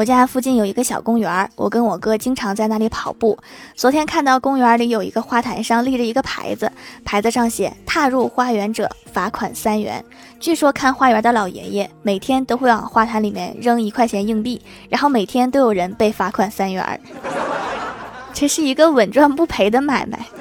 我家附近有一个小公园我跟我哥经常在那里跑步。昨天看到公园里有一个花坛上立着一个牌子牌子上写踏入花园者罚款三元。据说看花园的老爷爷每天都会往花坛里面扔一块钱硬币然后每天都有人被罚款三元。这是一个稳赚不赔的买卖。